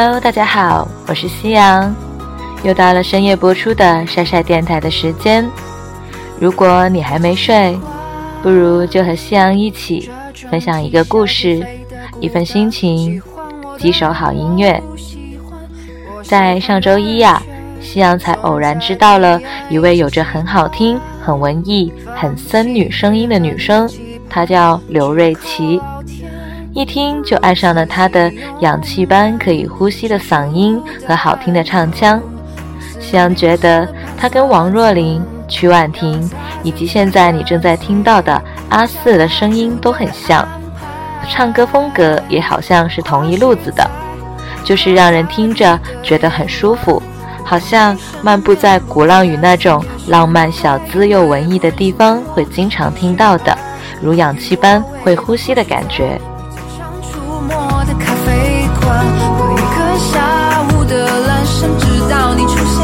Hello，大家好，我是夕阳，又到了深夜播出的晒晒电台的时间。如果你还没睡，不如就和夕阳一起分享一个故事，一份心情，几首好音乐。在上周一呀、夕阳才偶然知道了一位有着很好听、很文艺、很森女声音的女生，她叫刘瑞琪。一听就爱上了他的氧气般可以呼吸的嗓音和好听的唱腔。夕阳觉得他跟王若琳、曲婉婷以及现在你正在听到的阿四的声音都很像，唱歌风格也好像是同一路子的，就是让人听着觉得很舒服，好像漫步在鼓浪屿那种浪漫小资又文艺的地方会经常听到的，如氧气般会呼吸的感觉。下午的蓝山，直到你出现，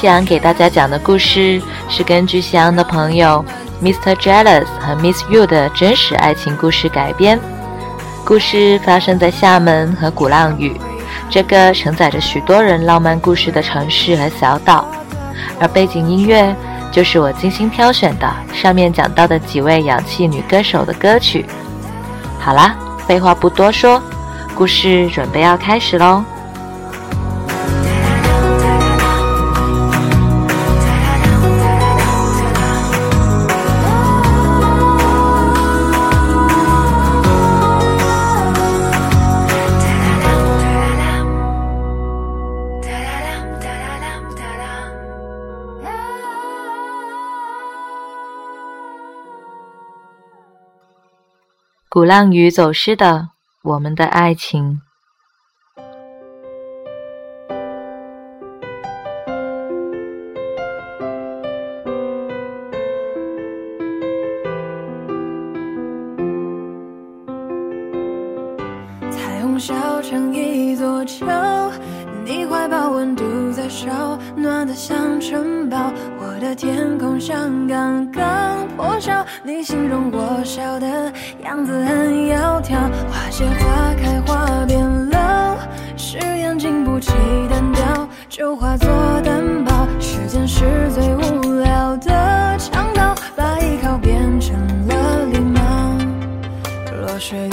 夕阳给大家讲的故事是根据夕阳的朋友 Mr. Jealous 和 Miss You 的真实爱情故事改编。故事发生在厦门和鼓浪屿这个承载着许多人浪漫故事的城市和小岛，而背景音乐就是我精心挑选的上面讲到的几位氧气女歌手的歌曲。好啦，废话不多说，故事准备要开始喽。鼓浪屿走失的我们的爱情。彩虹小城一座桥，你怀抱温度在烧，暖得像城堡。的天空像刚刚破晓，你形容我笑的样子很窈窕。花谢花开花变老，誓言经不起单调，就化作担保。时间是最无聊的强盗，把依靠变成了礼貌。落水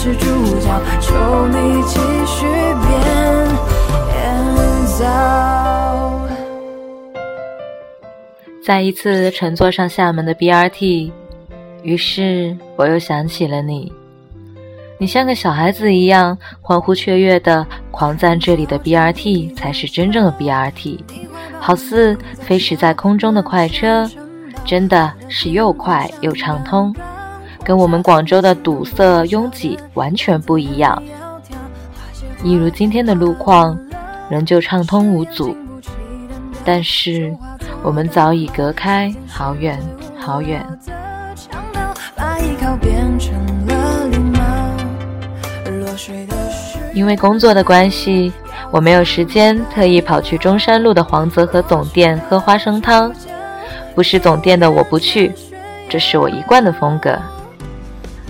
是主角，求你继续变造。再一次乘坐上厦门的 BRT，于是我又想起了你。你像个小孩子一样欢呼雀跃的狂赞这里的 BRT 才是真正的 BRT，好似飞驰在空中的快车，真的是又快又畅通，跟我们广州的堵塞拥挤完全不一样。一如今天的路况，仍旧畅通无阻，但是我们早已隔开好远好远。因为工作的关系，我没有时间特意跑去中山路的黄泽和总店喝花生汤。不是总店的我不去，这是我一贯的风格。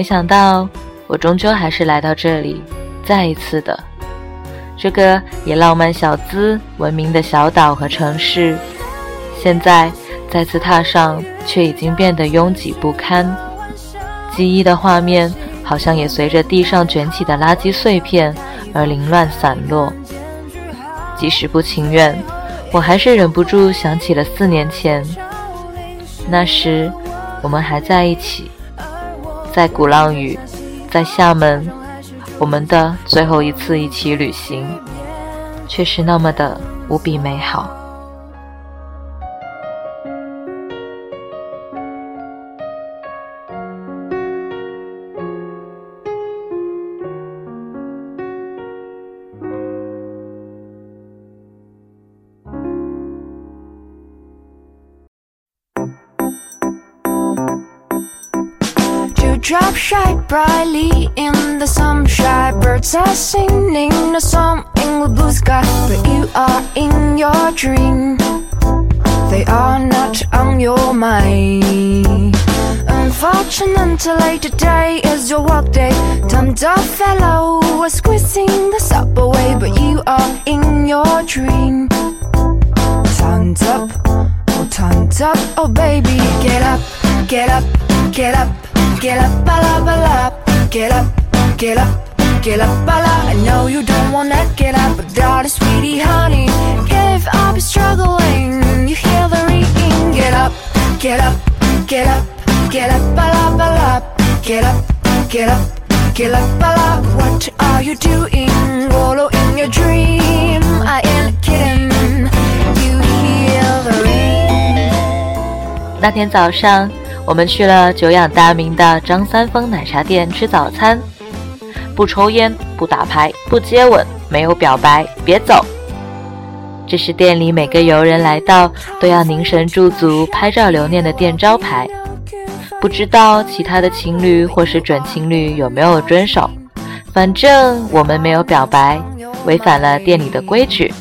没想到，我终究还是来到这里，再一次的这个以浪漫小资闻名的小岛和城市，现在再次踏上，却已经变得拥挤不堪。记忆的画面。好像也随着地上卷起的垃圾碎片而凌乱散落。即使不情愿，我还是忍不住想起了四年前，那时我们还在一起，在鼓浪屿，在厦门，我们的最后一次一起旅行，却是那么的无比美好。Drop shine brightly in the sunshine. Birds are singing a song in the blue sky, but you are in your dream. They are not on your mind. Unfortunately, today is your work day. Timed up fellow was squeezing the subway, but you are in your dream. Timed up, oh, timed up, oh baby, get up, get up, get up. Get up, bala, bala. Get up, get up, get up, bala. I know you don't wanna get up, but darling, sweetie, honey, give up, you're struggling. You hear the ringing. Get up, get up, get up, get up, bala, bala. Get up, get up, get up, bala. What are you doing? Wallow in your dream. I ain't kidding. You hear the ring. 那天早上。 我们去了久仰大名的张三丰奶茶店吃早餐，不抽烟，不打牌，不接吻，没有表白，别走。这是店里每个游人来到都要凝神驻足拍照留念的店招牌。不知道其他的情侣或是准情侣有没有遵守，反正我们没有表白，违反了店里的规矩。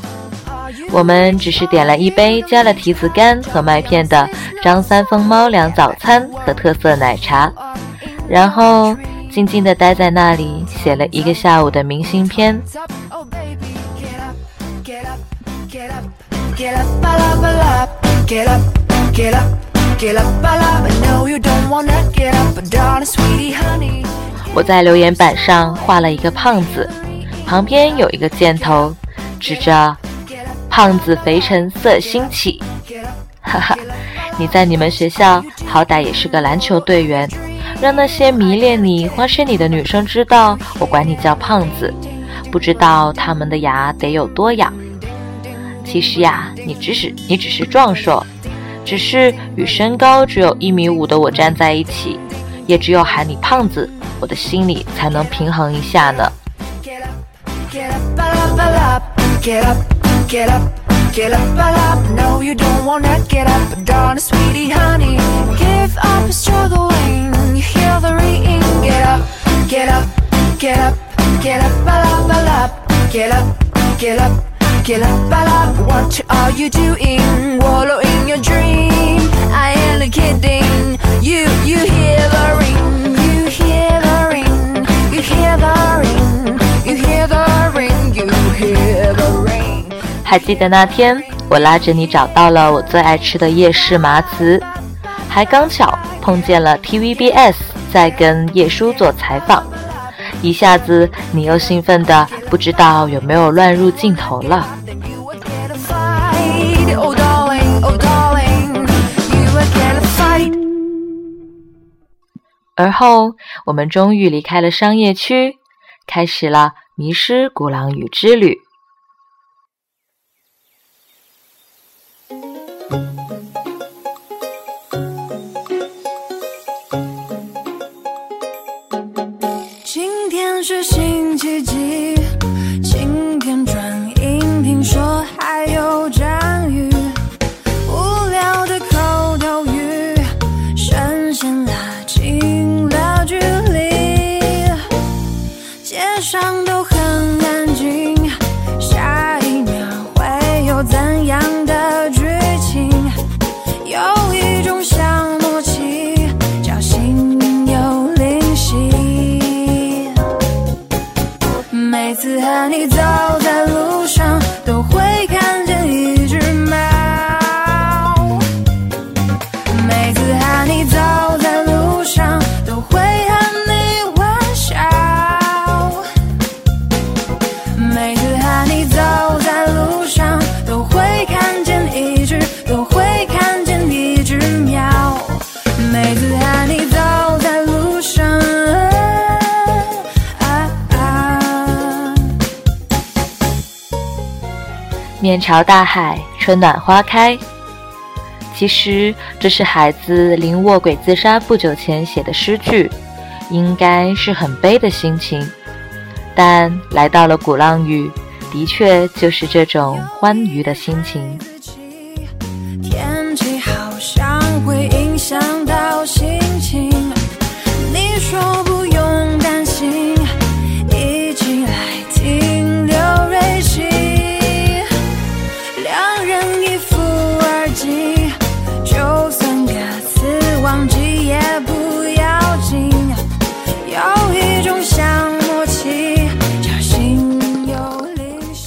我们只是点了一杯加了提子干和麦片的张三丰猫粮早餐和特色奶茶，然后静静地待在那里写了一个下午的明信片。我在留言板上画了一个胖子，旁边有一个箭头，指着。胖子肥成色心起，哈哈！你在你们学校好歹也是个篮球队员，让那些迷恋你、花痴你的女生知道我管你叫胖子，不知道他们的牙得有多痒。其实呀，你只是你只是壮硕，只是与身高只有一米五的我站在一起，也只有喊你胖子，我的心里才能平衡一下呢。Get up, get up, get up. No, you don't wanna get up, darling, sweetie, honey. Give up, struggling. You hear the ringing. Get up, get up, get up, up, up, get up, get up, get up, up. What are you doing? Wallow in your dream. I ain't kidding. You, you hear the ring, you hear the ring, you hear the ring, you hear the 还记得那天，我拉着你找到了我最爱吃的夜市麻糍，还刚巧碰见了 TVBS 在跟叶叔做采访。一下子，你又兴奋的不知道有没有乱入镜头了。而后，我们终于离开了商业区，开始了迷失鼓浪屿之旅。街上都很安静，下一秒会有怎样的剧情？有一种小默契，叫心有灵犀。每次和你走面朝大海，春暖花开。其实这是孩子临卧轨自杀不久前写的诗句，应该是很悲的心情。但来到了鼓浪屿，的确就是这种欢愉的心情。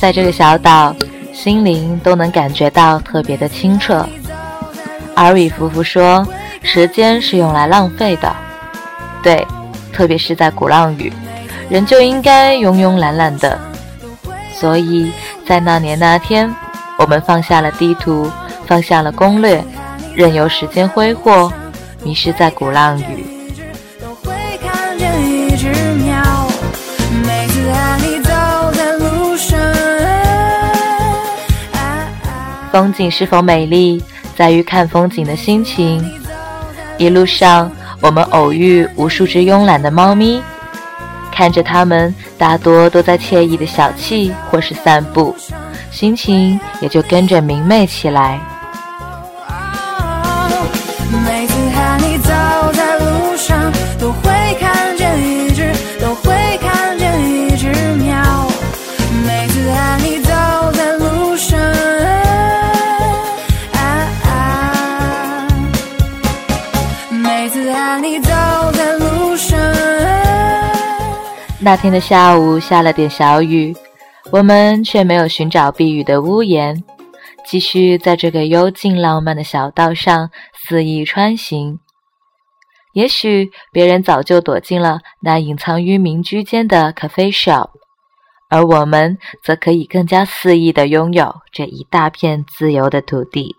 在这个小岛，心灵都能感觉到特别的清澈。阿瑞夫妇说：“时间是用来浪费的，对，特别是在鼓浪屿，人就应该慵慵懒懒的。所以在那年那天，我们放下了地图，放下了攻略，任由时间挥霍，迷失在鼓浪屿。风景是否美丽，在于看风景的心情。一路上，我们偶遇无数只慵懒的猫咪，看着它们大多都在惬意的小憩或是散步，心情也就跟着明媚起来。那天的下午下了点小雨，我们却没有寻找避雨的屋檐，继续在这个幽静浪漫的小道上肆意穿行。也许别人早就躲进了那隐藏于民居间的 cafe shop，而我们则可以更加肆意地拥有这一大片自由的土地。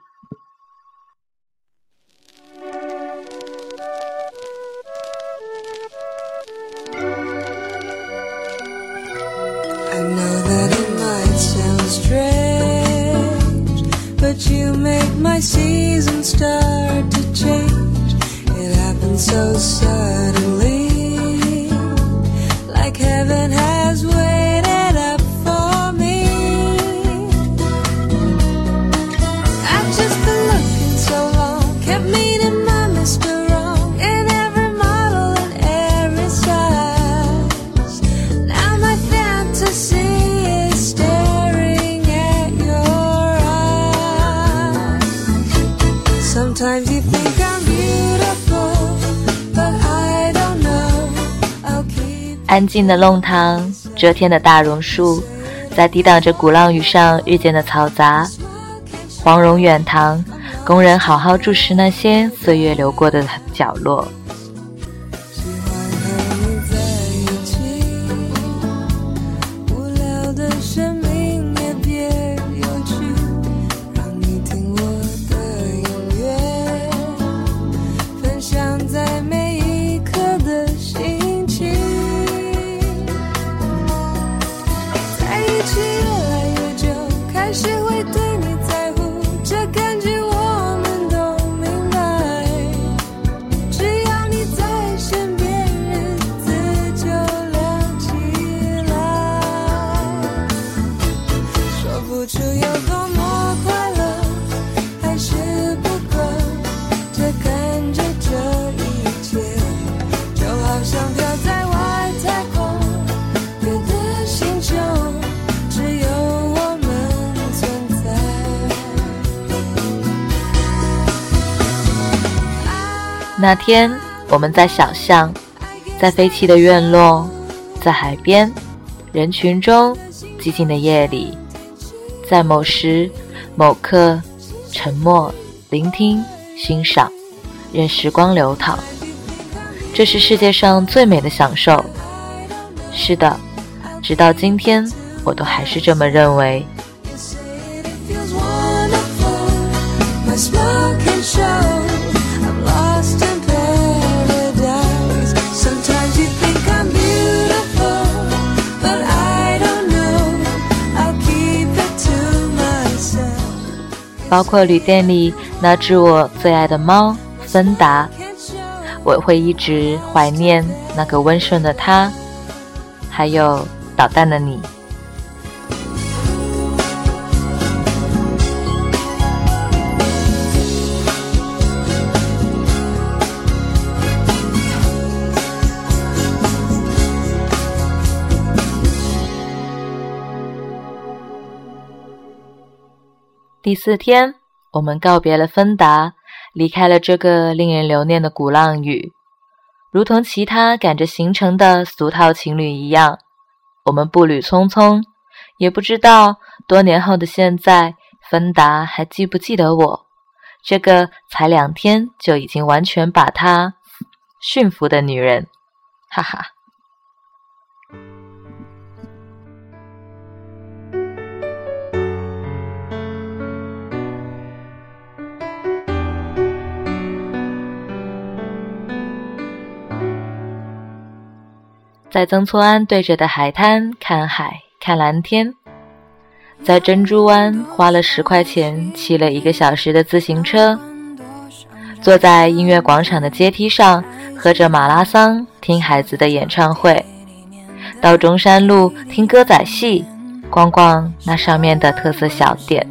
My season start 安静的弄堂，遮天的大榕树，在抵挡着鼓浪屿上日渐的嘈杂。黄蓉远堂，工人好好注视那些岁月流过的角落。那天，我们在小巷，在废弃的院落，在海边，人群中，寂静的夜里，在某时某刻，沉默，聆听，欣赏，任时光流淌。这是世界上最美的享受。是的，直到今天，我都还是这么认为。包括旅店里那只我最爱的猫芬达，我会一直怀念那个温顺的它，还有捣蛋的你。第四天，我们告别了芬达，离开了这个令人留念的鼓浪屿。如同其他赶着行程的俗套情侣一样，我们步履匆匆，也不知道多年后的现在，芬达还记不记得我这个才两天就已经完全把她驯服的女人。哈哈。在曾厝垵对着的海滩看海看蓝天，在珍珠湾花了十块钱骑了一个小时的自行车，坐在音乐广场的阶梯上喝着马拉桑听孩子的演唱会，到中山路听歌仔戏，逛逛那上面的特色小店，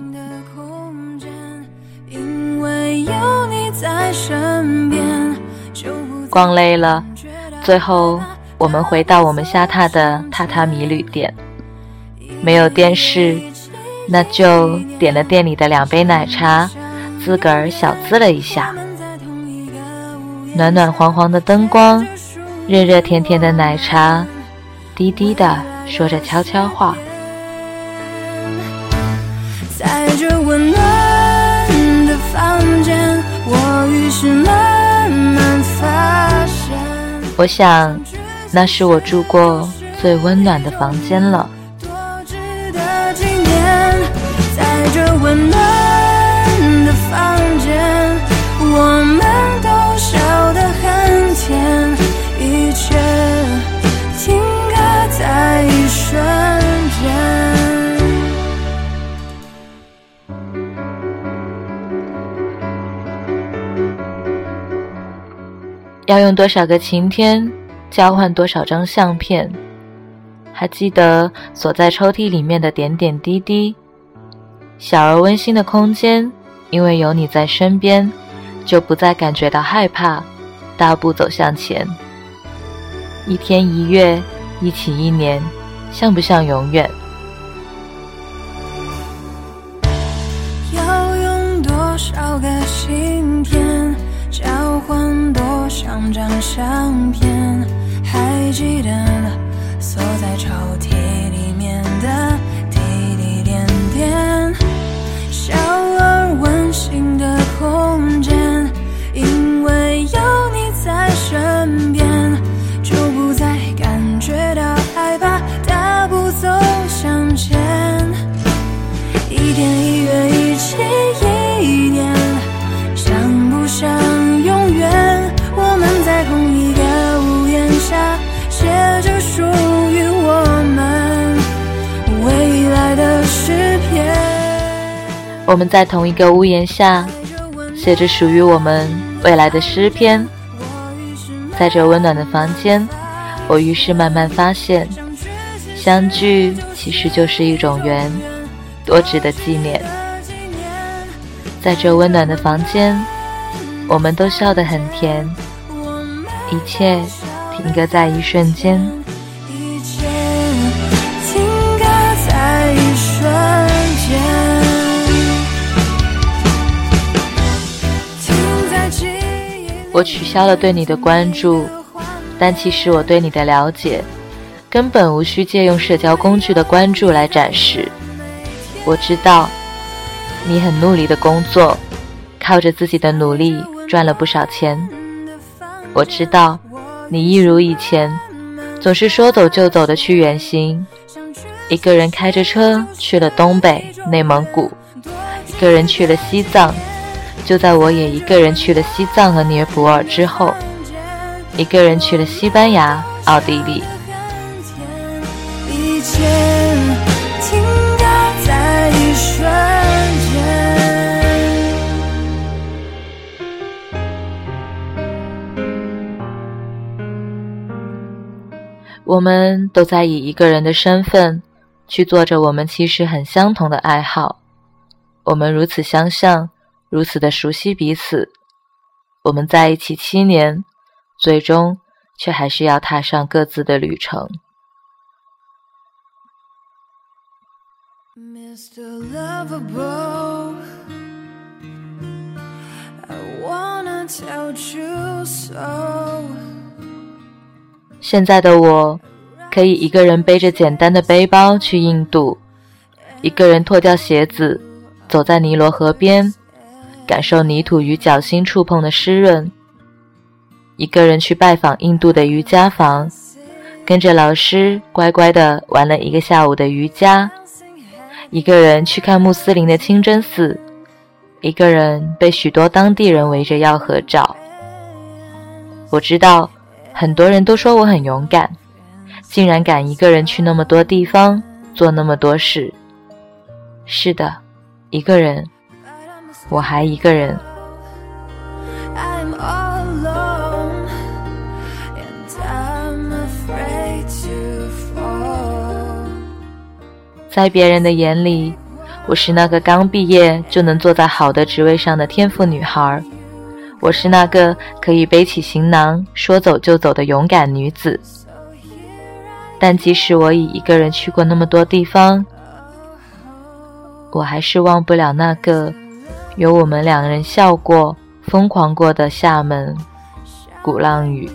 逛累了，最后。我们回到我们下榻的榻榻米旅店，没有电视，那就点了店里的两杯奶茶，自个儿小资了一下。暖暖黄黄的灯光，热热甜甜的奶茶，低低的说着悄悄话。在这温暖的房间，我于是慢慢发现，我想。那是我住过最温暖的房间了。在这温暖的房间，我们都笑得很甜，一切停格在一瞬间。要用多少个晴天？交换多少张相片？还记得锁在抽屉里面的点点滴滴。小而温馨的空间，因为有你在身边，就不再感觉到害怕，大步走向前。一天一月，一起一年，像不像永远？要用多少个晴天，交换多少张相片？还记得锁在抽屉里面的滴滴点点，小而温馨的空间，因为有你在身边，就不再感觉到害怕，大步走向前，一天一我们在同一个屋檐下，写着属于我们未来的诗篇。在这温暖的房间，我于是慢慢发现，相聚其实就是一种缘，多值得纪念。在这温暖的房间，我们都笑得很甜，一切停格在一瞬间。我取消了对你的关注，但其实我对你的了解，根本无需借用社交工具的关注来展示。我知道，你很努力的工作，靠着自己的努力赚了不少钱。我知道，你一如以前，总是说走就走的去远行，一个人开着车去了东北、内蒙古，一个人去了西藏。就在我也一个人去了西藏和尼泊尔之后，一个人去了西班牙、奥地利。一切停格在一瞬间。我们都在以一个人的身份去做着我们其实很相同的爱好。我们如此相像，如此的熟悉彼此。我们在一起七年，最终却还是要踏上各自的旅程。Mr. Lovable, I wanna tell you so. 现在的我，可以一个人背着简单的背包去印度，一个人脱掉鞋子，走在尼罗河边，感受泥土与脚心触碰的湿润；一个人去拜访印度的瑜伽房，跟着老师乖乖地玩了一个下午的瑜伽；一个人去看穆斯林的清真寺，一个人被许多当地人围着要合照。我知道。很多人都说我很勇敢，竟然敢一个人去那么多地方，做那么多事。是的，一个人，我还一个人。在别人的眼里，我是那个刚毕业就能坐在好的职位上的天赋女孩。我是那个可以背起行囊说走就走的勇敢女子，但即使我已一个人去过那么多地方，我还是忘不了那个有我们两人笑过、疯狂过的厦门鼓浪屿。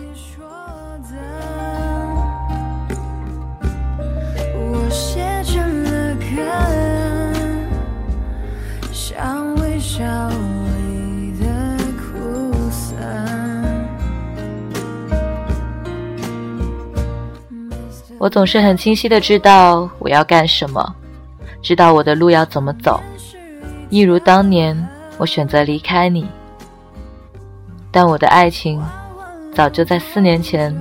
我，总是很清晰的知道我要干什么，知道我的路要怎么走。一如当年，我选择离开你，但我的爱情早就在四年前，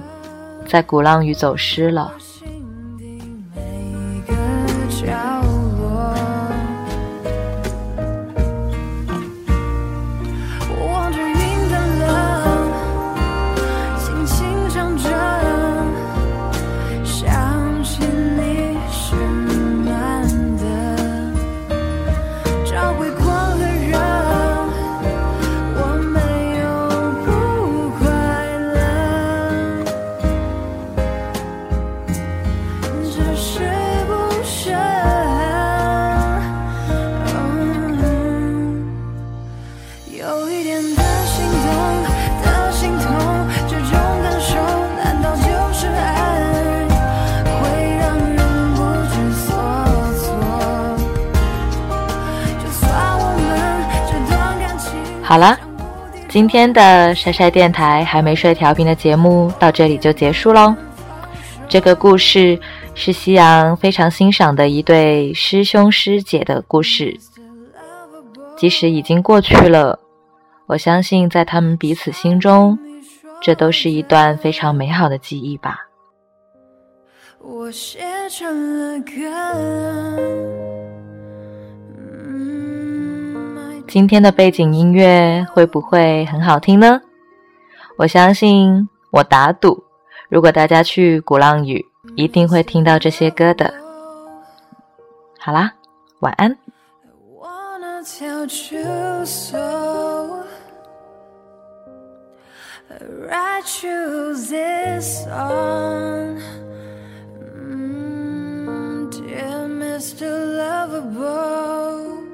在鼓浪屿走失了。今天的晒晒电台还没睡调频的节目到这里就结束喽。这个故事是夕阳非常欣赏的一对师兄师姐的故事，即使已经过去了，我相信在他们彼此心中，这都是一段非常美好的记忆吧。我写成了歌。今天的背景音乐会不会很好听呢？我相信，我打赌，如果大家去鼓浪屿，一定会听到这些歌的。好啦，晚安。Mr. Lover Boy